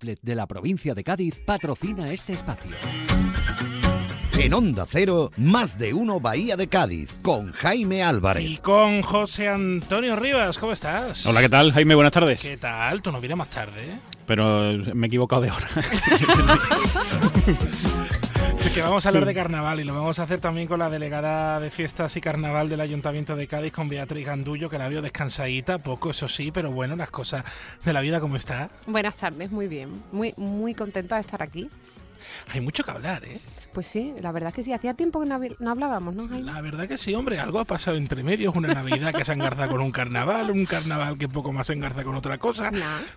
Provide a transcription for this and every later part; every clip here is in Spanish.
de la provincia de Cádiz patrocina este espacio. En Onda Cero, más de uno Bahía de Cádiz, con Jaime Álvarez. Y con José Antonio Rivas, ¿cómo estás? Hola, ¿qué tal, Jaime? Buenas tardes. ¿Qué tal? Tú no vienes más tarde, Pero me he equivocado de hora. que vamos a hablar de carnaval y lo vamos a hacer también con la delegada de fiestas y carnaval del Ayuntamiento de Cádiz, con Beatriz Gandullo, que la veo descansadita, poco, eso sí, pero bueno, las cosas de la vida, ¿cómo está? Buenas tardes, muy bien. Muy, muy contenta de estar aquí. Hay mucho que hablar, ¿eh? Pues sí, la verdad que sí. Hacía tiempo que no, hablábamos, ¿no, La verdad que sí, hombre. Algo ha pasado entre medios. Una Navidad que se engarza con un carnaval, un carnaval que poco más se engarza con otra cosa.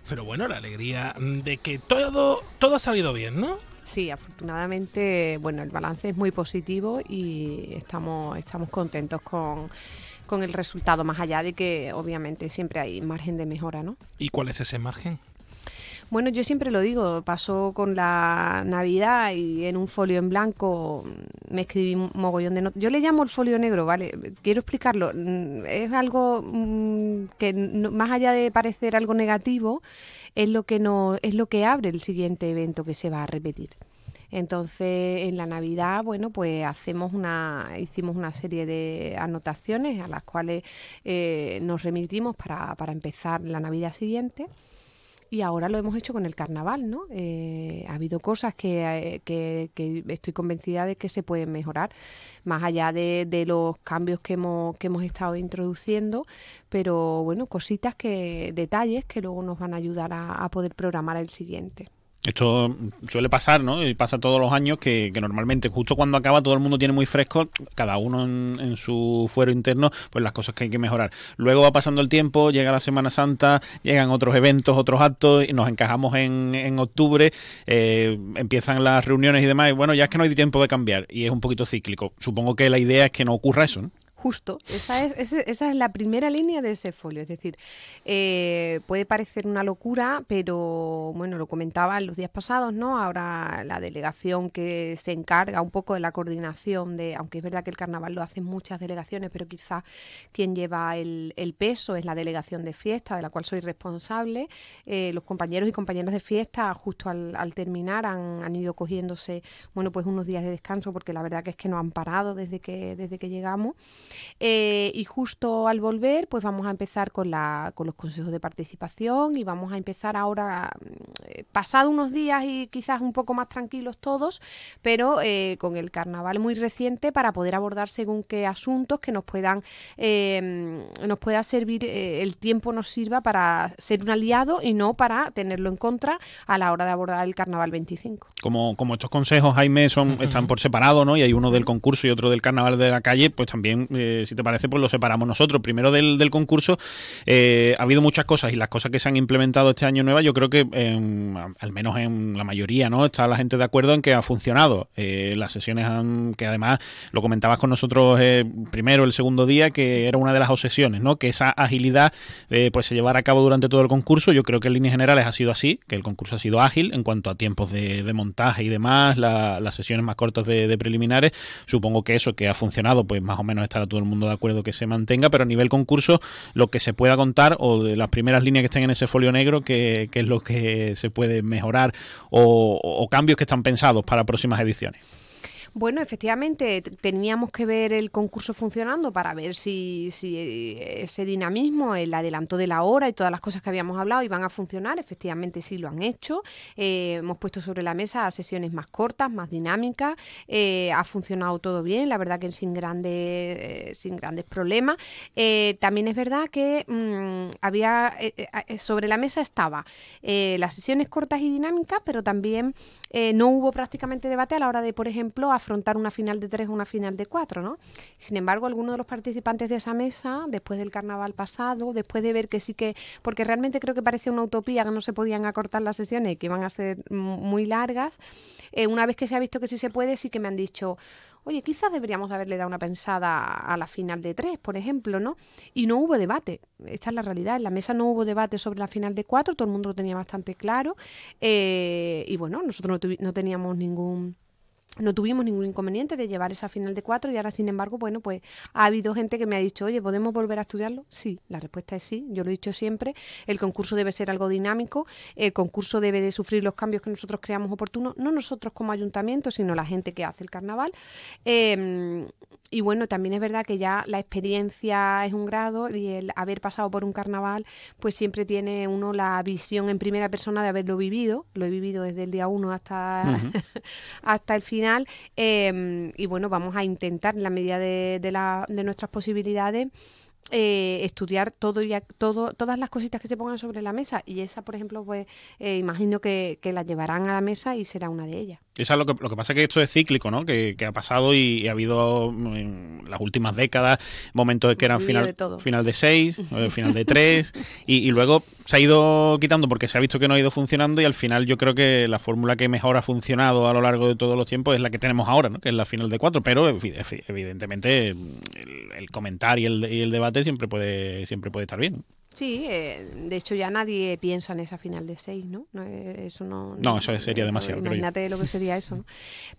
Pero bueno, la alegría de que todo, todo ha salido bien, ¿no? Sí, afortunadamente, bueno, el balance es muy positivo y estamos, estamos contentos con, con el resultado, más allá de que obviamente siempre hay margen de mejora, ¿no? ¿Y cuál es ese margen? Bueno, yo siempre lo digo, pasó con la Navidad y en un folio en blanco me escribí un mogollón de notas. Yo le llamo el folio negro, ¿vale? Quiero explicarlo. Mm, es algo mm, que más allá de parecer algo negativo, es lo que no, es lo que abre el siguiente evento que se va a repetir. Entonces, en la Navidad, bueno, pues hacemos una, hicimos una serie de anotaciones a las cuales eh, nos remitimos para, empezar la Navidad siguiente y ahora lo hemos hecho con el carnaval, ¿no? Eh, ha habido cosas eh, que, estoy convencida de que se pueden mejorar, más allá de, los cambios que hemos, que hemos estado introduciendo, pero bueno, cositas que, detalles que luego nos van a ayudar a poder programar el siguiente. Esto suele pasar, ¿no? Y pasa todos los años que, normalmente justo cuando acaba todo el mundo tiene muy fresco, cada uno en, su fuero interno, pues las cosas que hay que mejorar. Luego va pasando el tiempo, llega la Semana Santa, llegan otros eventos, otros actos, y nos encajamos en, en octubre, eh, empiezan las reuniones y demás, bueno, ya es que no hay tiempo de cambiar, y es un poquito cíclico. Supongo que la idea es que no ocurra eso, ¿no? Justo, esa es, esa es la primera línea de ese folio. Es decir, eh, puede parecer una locura, pero bueno, lo comentaba en los días pasados, ¿no? Ahora la delegación que se encarga un poco de la coordinación de, aunque es verdad que el carnaval lo hacen muchas delegaciones, pero quizá quien lleva el, peso es la delegación de fiesta, de la cual soy responsable. Eh, los compañeros y compañeras de fiesta, justo al, terminar, han, han, ido cogiéndose, bueno, pues unos días de descanso, porque la verdad que es que no han parado desde que, desde que llegamos. Eh, y justo al volver, pues vamos a empezar con, la, con los consejos de participación y vamos a empezar ahora, eh, pasado unos días y quizás un poco más tranquilos todos, pero eh, con el carnaval muy reciente para poder abordar según qué asuntos que nos puedan, nos pueda servir, el tiempo nos sirva para ser un aliado y no para tenerlo en contra a la hora de abordar el carnaval 25. Como, como estos consejos, Jaime, son, están por separado, ¿no? Y hay uno del concurso y otro del carnaval de la calle, pues también eh, si te parece, pues lo separamos nosotros. Primero del, del concurso, eh, ha habido muchas cosas y las cosas que se han implementado este año nueva, yo creo que al menos en la mayoría, ¿no? Está la gente de acuerdo en que ha funcionado. Eh, las sesiones han, que además lo comentabas con nosotros primero el segundo día, que era una de las obsesiones, ¿no? Que esa agilidad pues se llevara a cabo durante todo el concurso. Yo creo que en líneas generales ha sido así, que el concurso ha sido ágil en cuanto a tiempos de, montaje y demás, las sesiones más cortas de, preliminares. Supongo que eso que ha funcionado, pues más o menos estará todo el mundo de acuerdo que se mantenga, pero a nivel concurso, lo que se pueda contar o de las primeras líneas que estén en ese folio negro, que, es lo que se puede mejorar o cambios que están pensados para próximas ediciones. Bueno, efectivamente, teníamos que ver el concurso funcionando para ver si, si eh, ese dinamismo, el adelanto de la hora y todas las cosas que habíamos hablado iban a funcionar. Efectivamente, sí lo han hecho. Eh, hemos puesto sobre la mesa sesiones más cortas, más dinámicas. Eh, ha funcionado todo bien, la verdad que sin grandes, sin grandes problemas. también es verdad que mm, había sobre la mesa estaba las sesiones cortas y dinámicas, pero también no hubo prácticamente debate a la hora de, por ejemplo, afrontar una final de tres o una final de cuatro, ¿no? Sin embargo, algunos de los participantes de esa mesa, después del carnaval pasado, después de ver que sí que, porque realmente creo que parecía una utopía que no se podían acortar las sesiones que iban a ser muy largas, eh, una vez que se ha visto que sí se puede, sí que me han dicho, oye, quizás deberíamos haberle dado una pensada a la final de tres, por ejemplo, ¿no? Y no hubo debate. Esta es la realidad. En la mesa no hubo debate sobre la final de cuatro, todo el mundo lo tenía bastante claro. Eh, y bueno, nosotros no teníamos ningún no tuvimos ningún inconveniente de llevar esa final de cuatro y ahora, sin embargo, bueno, pues ha habido gente que me ha dicho, oye, ¿podemos volver a estudiarlo? Sí, la respuesta es sí, yo lo he dicho siempre, el concurso debe ser algo dinámico, el concurso debe de sufrir los cambios que nosotros creamos oportunos, no nosotros como ayuntamiento, sino la gente que hace el carnaval. Em, y bueno, también es verdad que ya la experiencia es un grado y el haber pasado por un carnaval, pues siempre tiene uno la visión en primera persona de haberlo vivido. Lo he vivido desde el día uno hasta, hasta el final. Em, y bueno, vamos a intentar, en la medida de, de, la, de nuestras posibilidades, eh, estudiar todo y todo, todas las cositas que se pongan sobre la mesa y esa, por ejemplo, pues eh, imagino que, que, la llevarán a la mesa y será una de ellas. Esa lo que, lo que pasa es que esto es cíclico, ¿no? Que, que ha pasado y, ha habido en las últimas décadas momentos que eran final de, final de seis, eh, final de tres y, y, luego se ha ido quitando porque se ha visto que no ha ido funcionando y al final yo creo que la fórmula que mejor ha funcionado a lo largo de todos los tiempos es la que tenemos ahora, ¿no? Que es la final de cuatro, pero evidentemente el, el comentario y el, y el debate siempre puede, siempre puede estar bien. Sí, eh, de hecho ya nadie piensa en esa final de seis, ¿no? no eh, eso no, no, eso sería demasiado. Imagínate lo que sería eso. ¿no?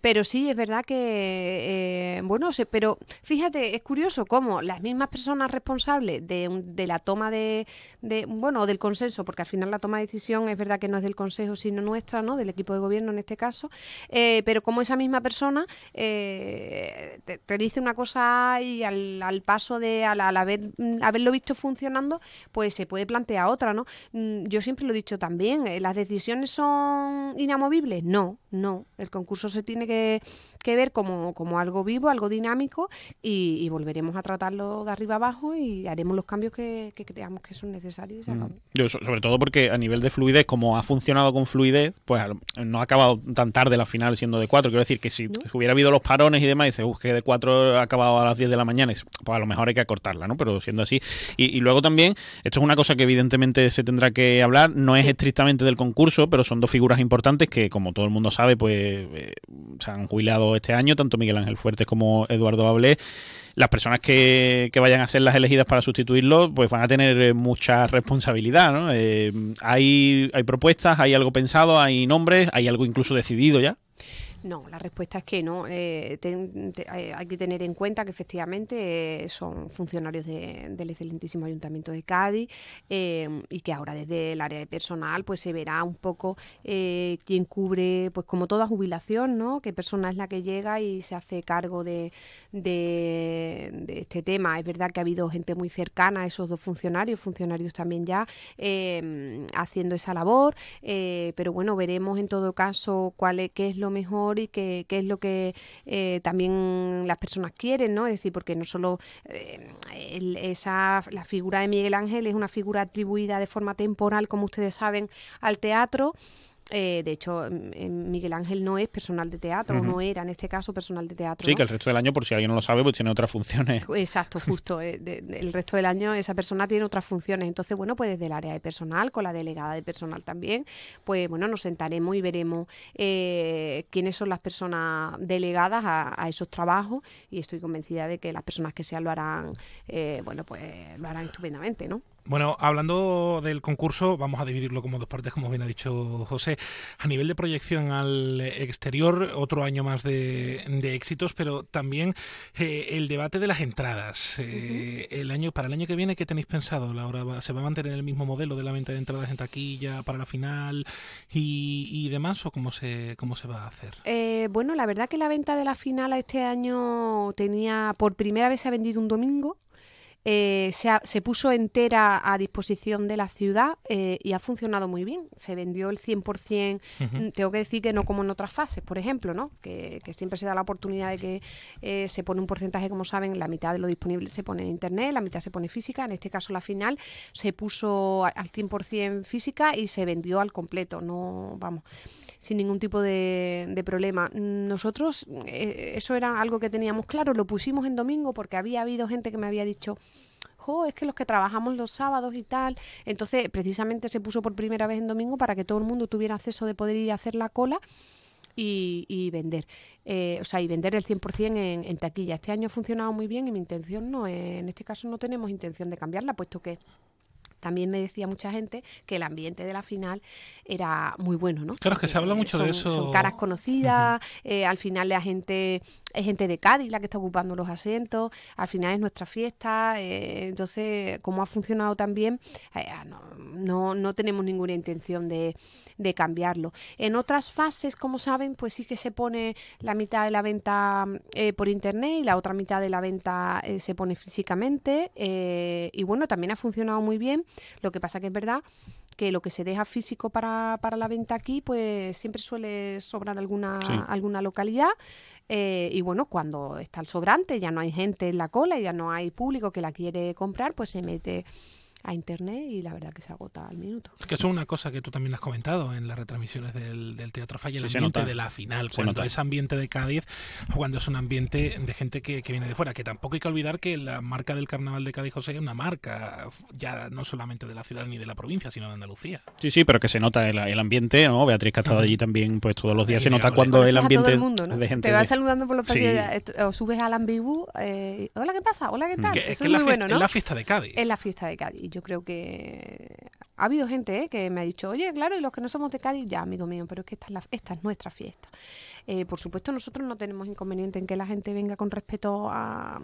Pero sí, es verdad que, eh, bueno, se, pero fíjate, es curioso cómo las mismas personas responsables de, de la toma de, de, bueno, del consenso, porque al final la toma de decisión es verdad que no es del Consejo, sino nuestra, ¿no? Del equipo de gobierno en este caso, eh, pero como esa misma persona eh, te, te, dice una cosa y al, al paso de, al, al haber, haberlo visto funcionando, pues pues se puede plantear otra, ¿no? Mm, yo siempre lo he dicho también, eh, ¿las decisiones son inamovibles? No, no. El concurso se tiene que, que ver como, como, algo vivo, algo dinámico y, y, volveremos a tratarlo de arriba abajo y haremos los cambios que, que creamos que son necesarios. Mm. Yo, sobre todo porque a nivel de fluidez, como ha funcionado con fluidez, pues no ha acabado tan tarde la final siendo de cuatro. Quiero decir que si ¿No? hubiera habido los parones y demás, dice, que de cuatro ha acabado a las 10 de la mañana, pues a lo mejor hay que acortarla, ¿no? Pero siendo así. Y, y luego también, esto es una cosa que evidentemente se tendrá que hablar, no es estrictamente del concurso, pero son dos figuras importantes que, como todo el mundo sabe, pues eh, se han jubilado este año, tanto Miguel Ángel Fuertes como Eduardo Ablé las personas que, que, vayan a ser las elegidas para sustituirlo, pues van a tener mucha responsabilidad, ¿no? Eh, hay, hay propuestas, hay algo pensado, hay nombres, hay algo incluso decidido ya. No, la respuesta es que no. Eh, te, hay que tener en cuenta que efectivamente eh, son funcionarios de, del excelentísimo Ayuntamiento de Cádiz eh, y que ahora desde el área de personal pues se verá un poco eh, quién cubre, pues como toda jubilación, ¿no? Qué persona es la que llega y se hace cargo de, de, este tema. Es verdad que ha habido gente muy cercana a esos dos funcionarios, funcionarios también ya eh, haciendo esa labor, eh, pero bueno, veremos en todo caso cuál es, qué es lo mejor y qué, qué es lo que eh, también las personas quieren, ¿no? Es decir, porque no solo eh, esa la figura de Miguel Ángel es una figura atribuida de forma temporal, como ustedes saben, al teatro. Eh, de hecho, Miguel Ángel no es personal de teatro, uh -huh. no era en este caso personal de teatro. Sí, ¿no? que el resto del año, por si alguien no lo sabe, pues tiene otras funciones. Exacto, justo. eh, de, de, el resto del año esa persona tiene otras funciones. Entonces, bueno, pues desde el área de personal, con la delegada de personal también, pues bueno, nos sentaremos y veremos eh, quiénes son las personas delegadas a, a, esos trabajos y estoy convencida de que las personas que sean lo harán, eh, bueno, pues lo harán estupendamente, ¿no? Bueno, hablando del concurso, vamos a dividirlo como dos partes, como bien ha dicho José. A nivel de proyección al exterior, otro año más de, de éxitos, pero también eh, el debate de las entradas. Eh, uh -huh. el año Para el año que viene, ¿qué tenéis pensado, Laura? ¿Se va a mantener el mismo modelo de la venta de entradas en taquilla para la final y, y demás, o cómo se, cómo se va a hacer? Eh, bueno, la verdad que la venta de la final este año tenía, por primera vez se ha vendido un domingo, eh, se, ha, se, puso entera a disposición de la ciudad eh, y ha funcionado muy bien. Se vendió el 100%, uh -huh. tengo que decir que no como en otras fases, por ejemplo, ¿no? que, que siempre se da la oportunidad de que eh, se pone un porcentaje, como saben, la mitad de lo disponible se pone en Internet, la mitad se pone física. En este caso, la final se puso al 100% física y se vendió al completo, no, vamos, sin ningún tipo de, problema. Nosotros, eh, eso era algo que teníamos claro, lo pusimos en domingo porque había habido gente que me había dicho jo, es que los que trabajamos los sábados y tal. Entonces, precisamente se puso por primera vez en domingo para que todo el mundo tuviera acceso de poder ir a hacer la cola. Y, y vender, eh, o sea, y vender el 100% en, en taquilla. Este año ha funcionado muy bien y mi intención no en este caso no tenemos intención de cambiarla, puesto que también me decía mucha gente que el ambiente de la final era muy bueno, ¿no? Claro, es que se habla mucho son, de eso. Son caras conocidas, eh, al final la gente es gente de Cádiz la que está ocupando los asientos, al final es nuestra fiesta, eh, entonces, como ha funcionado también, eh, ah, no, no, no, tenemos ninguna intención de, de, cambiarlo. En otras fases, como saben, pues sí que se pone la mitad de la venta eh, por internet y la otra mitad de la venta eh, se pone físicamente, eh, y bueno, también ha funcionado muy bien, lo que pasa que es verdad que lo que se deja físico para, para la venta aquí, pues siempre suele sobrar alguna, sí. alguna localidad. Eh, y bueno, cuando está el sobrante, ya no hay gente en la cola, ya no hay público que la quiere comprar, pues se mete a internet y la verdad que se agota al minuto. Es que eso es una cosa que tú también has comentado en las retransmisiones del, del Teatro Falla, el sí, ambiente de la final, se cuando nota. es ambiente de Cádiz, cuando es un ambiente de gente que, que, viene de fuera, que tampoco hay que olvidar que la marca del Carnaval de Cádiz, José, es una marca ya no solamente de la ciudad ni de la provincia, sino de Andalucía. Sí, sí, pero que se nota el, el ambiente, ¿no? Beatriz que ha estado allí también, pues todos los días se nota cuando el ambiente el mundo, ¿no? de gente... Te vas saludando por los pasillos, sí. o subes al ambigú, eh, hola, ¿qué pasa? Hola, ¿qué tal? Que, es, que es, la fiesta, bueno, ¿no? es la fiesta de Cádiz. Es la fiesta de Cádiz, yo creo que ha habido gente ¿eh? que me ha dicho, oye, claro, y los que no somos de Cádiz, ya, amigo mío, pero es que esta es, la, esta es nuestra fiesta. Eh, por supuesto, nosotros no tenemos inconveniente en que la gente venga con respeto a,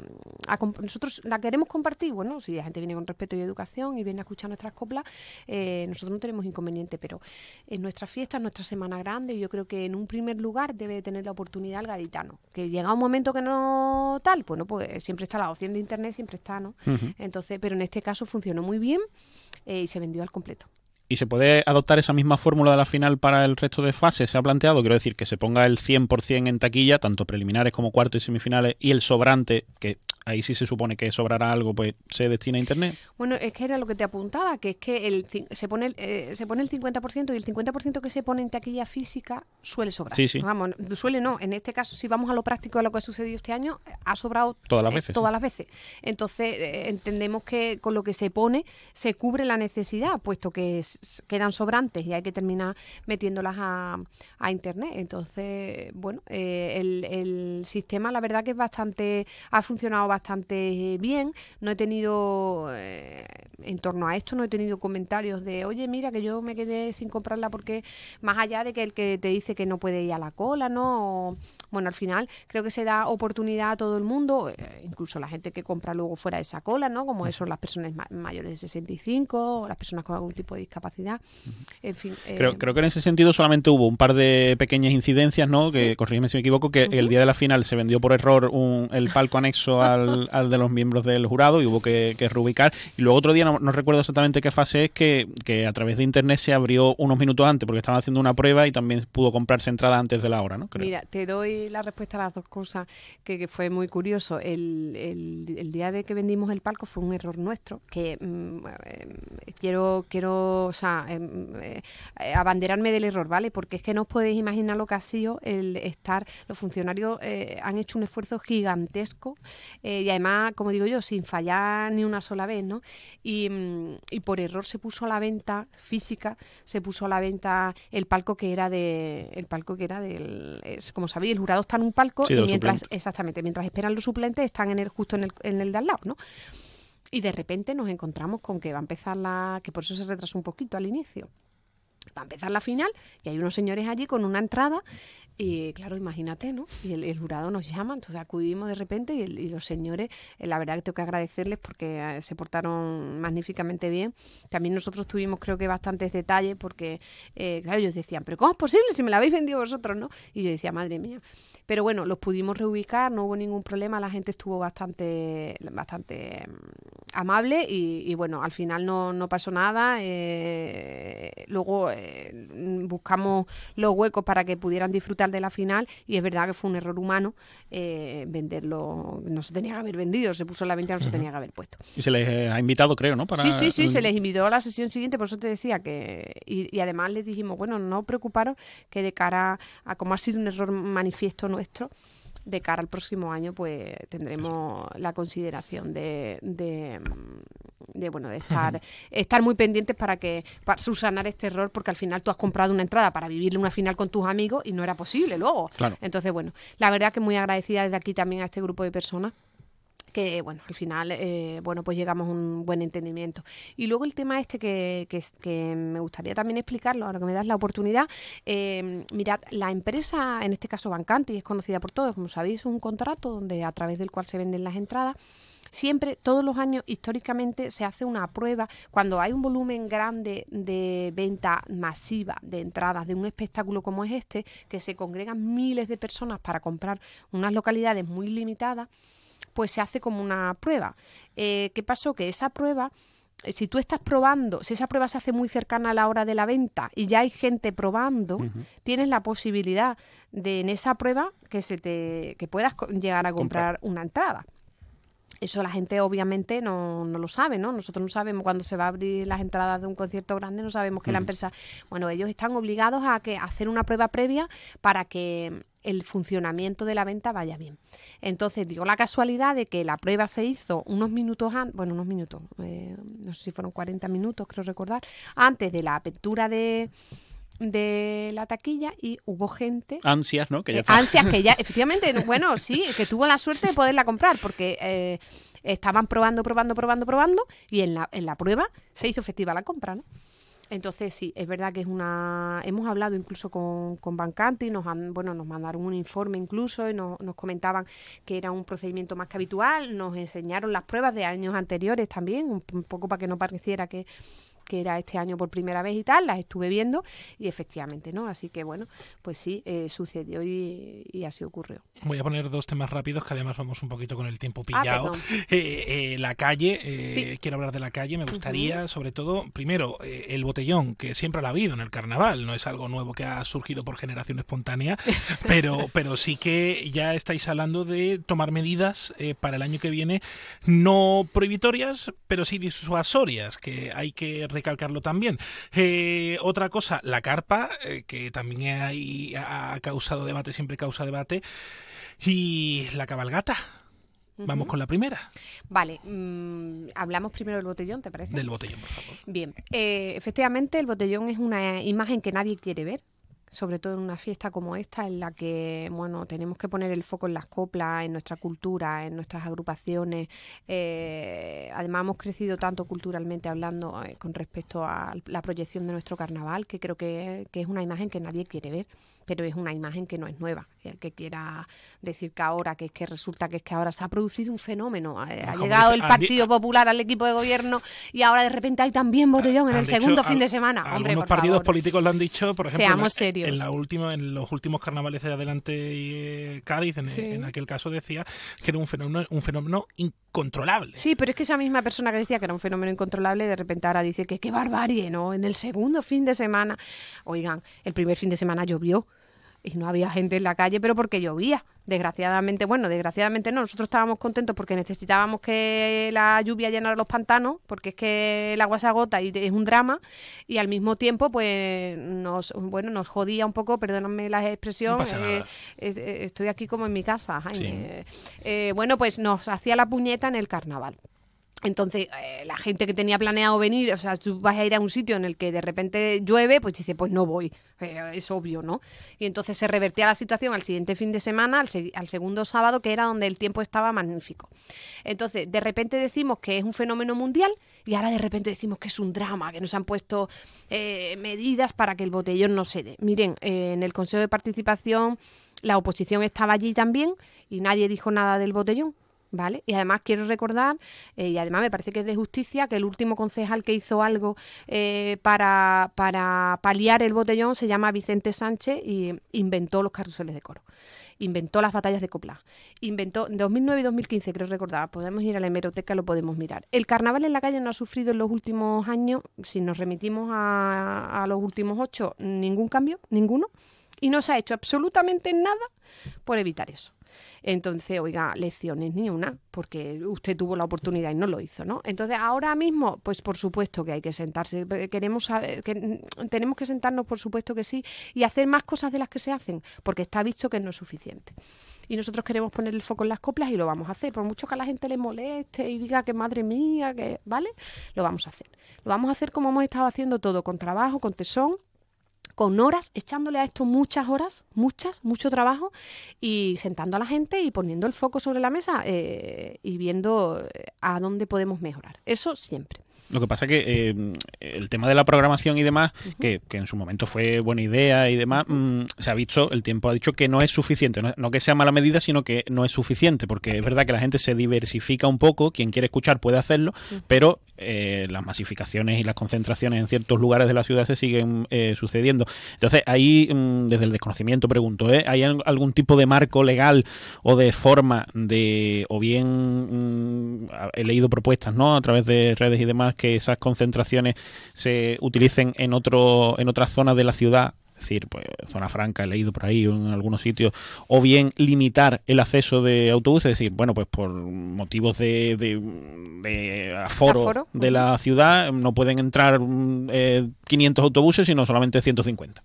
a, Nosotros la queremos compartir, bueno, si la gente viene con respeto y educación y viene a escuchar nuestras coplas, eh, nosotros no tenemos inconveniente, pero en nuestra fiesta, en nuestra semana grande, yo creo que en un primer lugar debe tener la oportunidad el gaditano. Que llega un momento que no tal, bueno, pues siempre está la opción de internet, siempre está, ¿no? Uh -huh. Entonces, pero en este caso funcionó muy bien y se vendió al ¿Y se puede adoptar esa misma fórmula de la final para el resto de fases? ¿Se ha planteado? Quiero decir, que se ponga el 100% en taquilla, tanto preliminares como cuartos y semifinales, y el sobrante, que ahí sí se supone que sobrará algo, pues se destina a Internet. Bueno, es que era lo que te apuntaba, que es que el, se, pone el, eh, se pone el 50% y el 50% que se pone en taquilla física suele sobrar. Sí, sí. Vamos, suele no. En este caso, si vamos a lo práctico de lo que ha sucedido este año, ha sobrado todas las veces. Eh, todas sí. las veces. Entonces, eh, entendemos que con lo que se pone se cubre la necesidad, puesto que quedan sobrantes y hay que terminar metiéndolas a, a Internet. Entonces, bueno, eh, el, el, sistema la verdad que es bastante, ha funcionado bastante bien. No he tenido, eh, en torno a esto, no he tenido comentarios de, oye, mira, que yo me quedé sin comprarla porque, más allá de que el que te dice que no puede ir a la cola, ¿no? O, bueno, al final creo que se da oportunidad a todo el mundo, eh, incluso la gente que compra luego fuera de esa cola, ¿no? Como eso, las personas ma mayores de 65, o las personas con algún tipo de discapacidad. En fin. Creo, creo que en ese sentido solamente hubo un par de pequeñas incidencias, ¿no? Que, sí. corrígeme si me equivoco, que uh -huh. el día de la final se vendió por error un, el palco anexo al, al, de los miembros del jurado y hubo que, que reubicar. Y luego otro día, no, no, recuerdo exactamente qué fase es, que, que a través de internet se abrió unos minutos antes porque estaban haciendo una prueba y también pudo comprarse entrada antes de la hora, ¿no? Creo. Mira, te la respuesta a las dos cosas, que, fue muy curioso. El, el, día de que vendimos el palco fue un error nuestro, que mm, eh, quiero, quiero, o sea, eh, eh, abanderarme del error, ¿vale? Porque es que no os podéis imaginar lo que ha sido el estar, los funcionarios han hecho un esfuerzo gigantesco y además, como digo yo, sin fallar ni una sola vez, ¿no? Y, mm, y, por error se puso a la venta física, se puso a la venta el palco que era de, el palco que era del, es, como sabéis, el jurado está en un palco sí, y mientras, exactamente, mientras esperan los suplentes están en el justo en el, en el de al lado, ¿no? Y de repente nos encontramos con que va a empezar la, que por eso se retrasó un poquito al inicio va a empezar la final y hay unos señores allí con una entrada y claro, imagínate, ¿no? Y el, jurado nos llama, entonces acudimos de repente y, los señores, eh, la verdad que tengo que agradecerles porque eh, se portaron magníficamente bien. También nosotros tuvimos creo que bastantes detalles porque, eh, claro, ellos decían, pero ¿cómo es posible si me la habéis vendido vosotros, no? Y yo decía, madre mía. Pero bueno, los pudimos reubicar, no hubo ningún problema, la gente estuvo bastante, bastante mm, amable y, bueno, al final no, no pasó nada. Luego buscamos los huecos para que pudieran disfrutar de la final y es verdad que fue un error humano eh, venderlo, no se tenía que haber vendido, se puso en la venta, no se tenía que haber puesto. Y se les ha invitado, creo, ¿no? Para... Sí, sí, sí, se les invitó a la sesión siguiente, por eso te decía que, y, y además les dijimos, bueno, no preocuparos que de cara a como ha sido un error manifiesto nuestro, de cara al próximo año pues tendremos la consideración de, de, de bueno de estar estar muy pendientes para que para subsanar este error porque al final tú has comprado una entrada para vivirle una final con tus amigos y no era posible luego claro. entonces bueno la verdad que muy agradecida desde aquí también a este grupo de personas que bueno, al final, eh, bueno, pues llegamos a un buen entendimiento. Y luego el tema este que, que, que me gustaría también explicarlo, ahora que me das la oportunidad, eh, mirad, la empresa, en este caso Bancante, y es conocida por todos, como sabéis, es un contrato donde a través del cual se venden las entradas. Siempre, todos los años, históricamente, se hace una prueba cuando hay un volumen grande de venta masiva de entradas de un espectáculo como es este, que se congregan miles de personas para comprar unas localidades muy limitadas pues se hace como una prueba. Eh, ¿Qué pasó? Que esa prueba, eh, si tú estás probando, si esa prueba se hace muy cercana a la hora de la venta y ya hay gente probando, tienes la posibilidad de en esa prueba que se te que puedas llegar a comprar, una entrada. Eso la gente obviamente no, no, lo sabe, ¿no? Nosotros no sabemos cuándo se va a abrir las entradas de un concierto grande, no sabemos que la empresa, bueno, ellos están obligados a que hacer una prueba previa para que el funcionamiento de la venta vaya bien. Entonces, digo la casualidad de que la prueba se hizo unos minutos antes, bueno, unos minutos, eh, no sé si fueron 40 minutos, creo recordar, antes de la apertura de, de la taquilla y hubo gente... Ansias, ¿no? Que ya ansias, que ya, efectivamente, bueno, sí, que tuvo la suerte de poderla comprar, porque... Eh, estaban probando, probando, probando, probando, y en la, en la prueba se hizo efectiva la compra, ¿no? Entonces sí, es verdad que es una... Hemos hablado incluso con, con Bancante y nos, han, bueno, nos mandaron un informe incluso y nos, nos comentaban que era un procedimiento más que habitual, nos enseñaron las pruebas de años anteriores también, un, un poco para que no pareciera que que era este año por primera vez y tal, las estuve viendo y efectivamente, ¿no? Así que bueno, pues sí, eh, sucedió y, así ocurrió. Voy a poner dos temas rápidos que además vamos un poquito con el tiempo ah, pillado. Eh, eh, la calle, quiero hablar de la calle, me gustaría sobre todo, primero, el botellón, que siempre lo ha habido en el carnaval, no es algo nuevo que ha surgido por generación espontánea, pero, pero sí que ya estáis hablando de tomar medidas para el año que viene, no prohibitorias, pero sí disuasorias, que hay que recalcarlo también. Eh, otra cosa, la carpa, eh, que también hay, ha causado debate, siempre causa debate. Y la cabalgata. Vamos con la primera. Vale, mm, hablamos primero del botellón, ¿te parece? Del botellón, por favor. Bien, eh, efectivamente el botellón es una imagen que nadie quiere ver sobre todo en una fiesta como esta, en la que bueno tenemos que poner el foco en las coplas, en nuestra cultura, en nuestras agrupaciones. Eh, además hemos crecido tanto culturalmente hablando eh, con respecto a la proyección de nuestro carnaval, que creo que, que es una imagen que nadie quiere ver pero es una imagen que no es nueva. El que quiera decir que ahora, que es que resulta que es que ahora se ha producido un fenómeno, ha, llegado el Partido Popular al equipo de gobierno y ahora de repente hay también botellón en el segundo fin de semana. Hombre, algunos partidos políticos lo han dicho, por ejemplo, en, la última, en los últimos carnavales de adelante eh, Cádiz, en, aquel caso decía que era un fenómeno, un fenómeno incontrolable. Sí, pero es que esa misma persona que decía que era un fenómeno incontrolable, de repente ahora dice que qué barbarie, ¿no? En el segundo fin de semana, oigan, el primer fin de semana llovió y no había gente en la calle, pero porque llovía. Desgraciadamente, bueno, desgraciadamente no, nosotros estábamos contentos porque necesitábamos que la lluvia llenara los pantanos, porque es que el agua se agota y es un drama, y al mismo tiempo, pues nos, bueno, nos jodía un poco, perdóname la expresión, eh, eh, estoy aquí como en mi casa, Jaime. Eh, bueno, pues nos hacía la puñeta en el carnaval. Entonces, eh, la gente que tenía planeado venir, o sea, tú vas a ir a un sitio en el que de repente llueve, pues dice, pues no voy, eh, es obvio, ¿no? Y entonces se revertía la situación al siguiente fin de semana, al, segundo sábado, que era donde el tiempo estaba magnífico. Entonces, de repente decimos que es un fenómeno mundial y ahora de repente decimos que es un drama, que nos han puesto eh, medidas para que el botellón no se dé. Miren, en el Consejo de Participación la oposición estaba allí también y nadie dijo nada del botellón. ¿Vale? Y además quiero recordar, eh, y además me parece que es de justicia, que el último concejal que hizo algo eh, para, para paliar el botellón se llama Vicente Sánchez y inventó los carruseles de coro inventó las batallas de copla, inventó en 2009 y 2015, creo recordar, podemos ir a la hemeroteca, lo podemos mirar. El carnaval en la calle no ha sufrido en los últimos años, si nos remitimos a, a los últimos ocho, ningún cambio, ninguno, y no se ha hecho absolutamente nada por evitar eso. Entonces, oiga, lecciones ni una, porque usted tuvo la oportunidad y no lo hizo, ¿no? Entonces, ahora mismo, pues por supuesto que hay que sentarse, queremos saber, que, tenemos que sentarnos, por supuesto que sí, y hacer más cosas de las que se hacen, porque está visto que no es suficiente y nosotros queremos poner el foco en las coplas y lo vamos a hacer. Por mucho que a la gente le moleste y diga que madre mía, que, ¿vale? Lo vamos a hacer. Lo vamos a hacer como hemos estado haciendo todo, con trabajo, con tesón con horas, echándole a esto muchas horas, muchas, mucho trabajo y sentando a la gente y poniendo el foco sobre la mesa eh, y viendo eh, a dónde podemos mejorar. Eso siempre. Lo que pasa es que eh, el tema de la programación y demás, que, en su momento fue buena idea y demás, mm, se ha visto, el tiempo ha dicho que no es suficiente. No, que sea mala medida, sino que no es suficiente, porque es verdad que la gente se diversifica un poco, quien quiere escuchar puede hacerlo, pero eh, las masificaciones y las concentraciones en ciertos lugares de la ciudad se siguen eh, sucediendo. Entonces, ahí, mm, desde el desconocimiento, pregunto, ¿eh? ¿hay algún tipo de marco legal o de forma de, o bien mm, he leído propuestas, ¿no? A través de redes y demás, que esas concentraciones se utilicen en otro, en otras zonas de la ciudad es decir, pues zona franca, he leído por ahí en algunos sitios, o bien limitar el acceso de autobuses, es decir, bueno, pues por motivos de, de, aforo, de la ciudad no pueden entrar 500 eh, autobuses, sino solamente 150.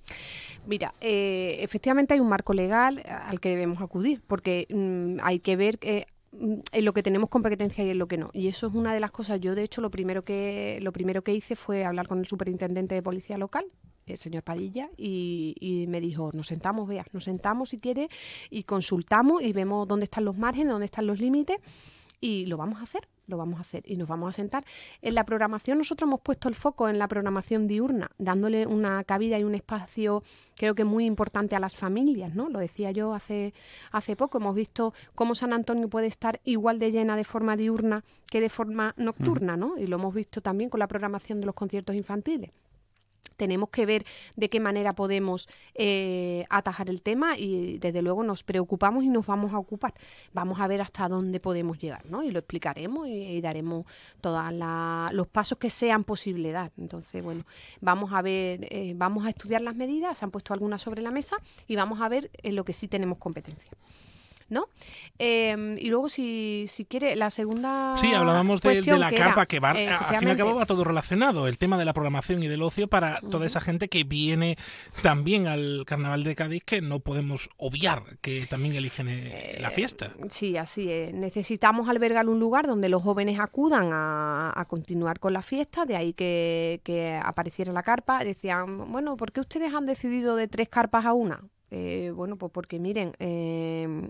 Mira, eh, efectivamente hay un marco legal al que debemos acudir, porque mm, hay que ver que mm, en lo que tenemos competencia y en lo que no. Y eso es una de las cosas. Yo, de hecho, lo primero que lo primero que hice fue hablar con el superintendente de policía local, el señor Padilla, y, me dijo, nos sentamos, vea, nos sentamos si quiere y consultamos y vemos dónde están los márgenes, dónde están los límites y lo vamos a hacer, lo vamos a hacer y nos vamos a sentar. En la programación nosotros hemos puesto el foco en la programación diurna, dándole una cabida y un espacio creo que muy importante a las familias, ¿no? Lo decía yo hace, hace poco, hemos visto cómo San Antonio puede estar igual de llena de forma diurna que de forma nocturna, ¿no? Y lo hemos visto también con la programación de los conciertos infantiles tenemos que ver de qué manera podemos eh, atajar el tema y desde luego nos preocupamos y nos vamos a ocupar. Vamos a ver hasta dónde podemos llegar, ¿no? Y lo explicaremos y, daremos todos los pasos que sean posible dar. Entonces, bueno, vamos a ver, eh, vamos a estudiar las medidas, se han puesto algunas sobre la mesa y vamos a ver en lo que sí tenemos competencia. ¿No? Em, y luego, si, si quiere, la segunda. Sí, hablábamos de, la carpa, que va, al fin y al cabo va todo relacionado. El tema de la programación y del ocio para toda esa gente que viene también al Carnaval de Cádiz, que no podemos obviar que también eligen eh, la fiesta. Sí, así es. Necesitamos albergar un lugar donde los jóvenes acudan a, a continuar con la fiesta, de ahí que, que apareciera la carpa. Decían, bueno, ¿por qué ustedes han decidido de tres carpas a una? Eh, bueno, pues porque miren, em,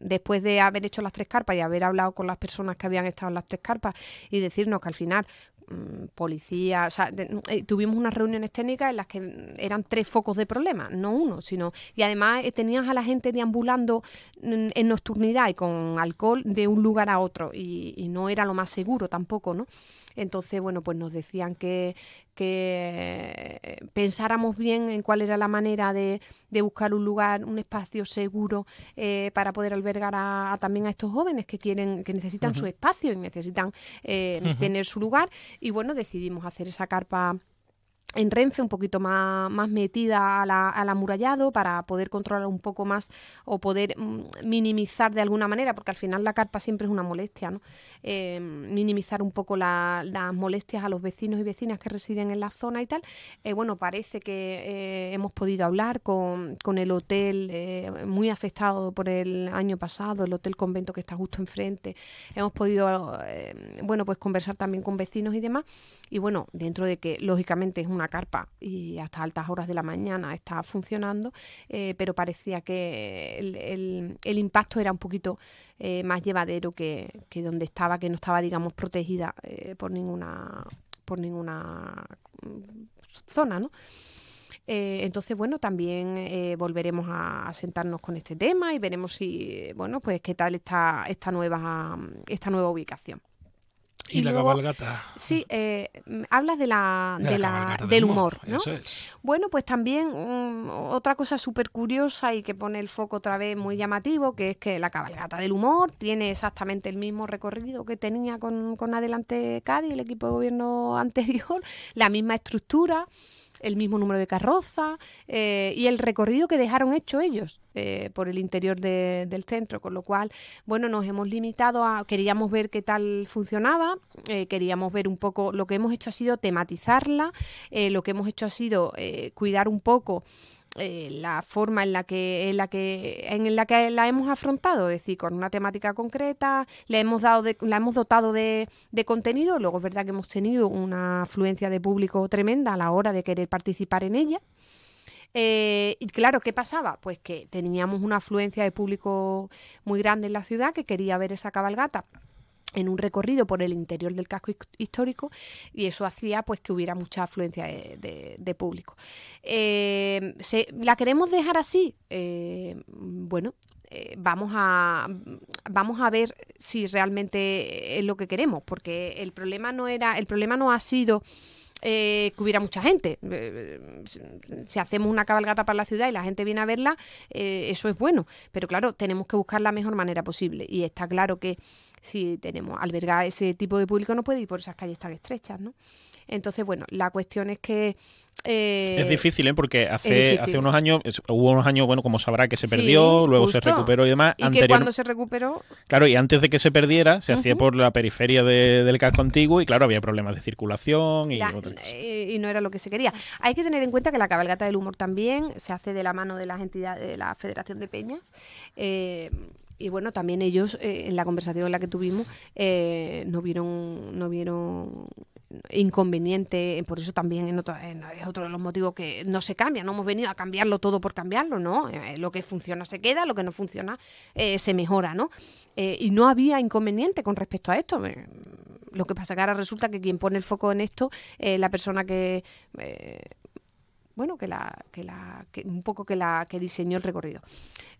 después de haber hecho las tres carpas y haber hablado con las personas que habían estado en las tres carpas y decirnos que al final mm, policía, o sea, eh, tuvimos unas reuniones técnicas en las que eran tres focos de problema, no uno, sino y además eh, tenías a la gente deambulando mm, en nocturnidad y con alcohol de un lugar a otro y, y no era lo más seguro tampoco, ¿no? Entonces, bueno, pues nos decían que, que pensáramos bien en cuál era la manera de, de buscar un lugar, un espacio seguro eh, para poder albergar a, también a estos jóvenes que quieren, que necesitan su espacio y necesitan eh, tener su lugar. Y bueno, decidimos hacer esa carpa en Renfe un poquito más, más metida al amurallado para poder controlar un poco más o poder mm, minimizar de alguna manera, porque al final la carpa siempre es una molestia, ¿no? Eh, minimizar un poco las molestias a los vecinos y vecinas que residen en la zona y tal. Eh, bueno, parece que eh, hemos podido hablar con, con el hotel muy afectado por el año pasado, el hotel convento que está justo enfrente. Hemos podido, bueno, pues conversar también con vecinos y demás. Y bueno, dentro de que lógicamente es una carpa y hasta altas horas de la mañana está funcionando, eh, pero parecía que el, impacto era un poquito eh, más llevadero que, que, donde estaba, que no estaba, digamos, protegida eh, por ninguna por ninguna mm, zona, ¿no? entonces, bueno, también volveremos a, sentarnos con este tema y veremos si, bueno, pues qué tal está esta nueva, esta nueva ubicación. Y, la cabalgata. Sí, eh, hablas de la, del humor, ¿no? Bueno, pues también mm, otra cosa súper curiosa y que pone el foco otra vez muy llamativo, que es que la cabalgata del humor tiene exactamente el mismo recorrido que tenía con, con Adelante Cádiz, el equipo de gobierno anterior, la misma estructura el mismo número de carroza eh, y el recorrido que dejaron hecho ellos eh, por el interior del centro, con lo cual, bueno, nos hemos limitado a, queríamos ver qué tal funcionaba, eh, queríamos ver un poco, lo que hemos hecho ha sido tematizarla, lo que hemos hecho ha sido cuidar un poco eh, la forma en la que en la que en la que la hemos afrontado, es decir, con una temática concreta, le hemos dado la hemos dotado de, de, contenido, luego es verdad que hemos tenido una afluencia de público tremenda a la hora de querer participar en ella. Eh, y claro, ¿qué pasaba? Pues que teníamos una afluencia de público muy grande en la ciudad que quería ver esa cabalgata en un recorrido por el interior del casco histórico y eso hacía pues que hubiera mucha afluencia de, público. Eh, ¿La queremos dejar así? Eh, bueno, eh, vamos a vamos a ver si realmente es lo que queremos, porque el problema no era, el problema no ha sido que hubiera mucha gente. si hacemos una cabalgata para la ciudad y la gente viene a verla, eso es bueno. Pero claro, tenemos que buscar la mejor manera posible. Y está claro que si tenemos albergar ese tipo de público no puede ir por esas calles tan estrechas, ¿no? Entonces, bueno, la cuestión es que eh, es difícil, ¿eh? Porque hace, hace unos años, hubo unos años, bueno, como sabrá, que se perdió, luego se recuperó y demás. Y que cuando se recuperó... Claro, y antes de que se perdiera, se hacía por la periferia del casco antiguo y claro, había problemas de circulación y eh, Y no era lo que se quería. Hay que tener en cuenta que la cabalgata del humor también se hace de la mano de las entidades de la Federación de Peñas. Eh, y bueno, también ellos eh, en la conversación en la que tuvimos eh, no vieron no vieron inconveniente, por eso también en otro, es otro de los motivos que no se cambia, no hemos venido a cambiarlo todo por cambiarlo, ¿no? Eh, lo que funciona se queda, lo que no funciona se mejora, ¿no? y no había inconveniente con respecto a esto. Lo que pasa que ahora resulta que quien pone el foco en esto es la persona que bueno, que la, que la, que un poco que la que diseñó el recorrido.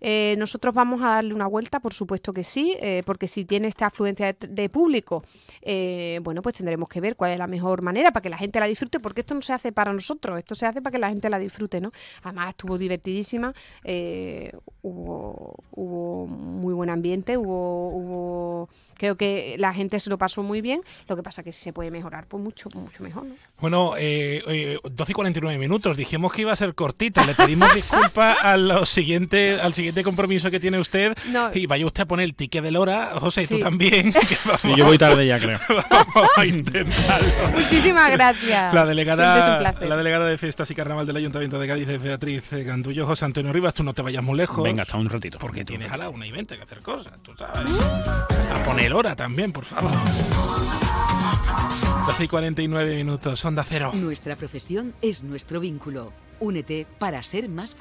Eh, nosotros vamos a darle una vuelta, por supuesto que sí, eh, porque si tiene esta afluencia de, público, eh, bueno, pues tendremos que ver cuál es la mejor manera para que la gente la disfrute, porque esto no se hace para nosotros, esto se hace para que la gente la disfrute, ¿no? Además estuvo divertidísima, hubo, hubo muy buen ambiente, hubo, hubo, creo que la gente se lo pasó muy bien, lo que pasa que si se puede mejorar, pues mucho, mucho mejor, ¿no? Bueno, 12 y 49 minutos, dijimos que iba a ser cortita. Le pedimos disculpas a los siguientes, al siguiente compromiso que tiene usted. Y vaya usted a poner el ticket de Lora, José, y tú también. yo voy tarde ya, creo. vamos a intentarlo. Muchísimas gracias. La delegada, la delegada de Fiestas y Carnaval del Ayuntamiento de Cádiz es Beatriz Gandullo. José Antonio Rivas, tú no te vayas muy lejos. Venga, hasta un ratito. Porque tienes a la una y veinte que hacer cosas, tú sabes. A poner hora también, por favor. 12 y 49 minutos, Onda Cero. Nuestra profesión es nuestro vínculo. Únete para ser más fuerte.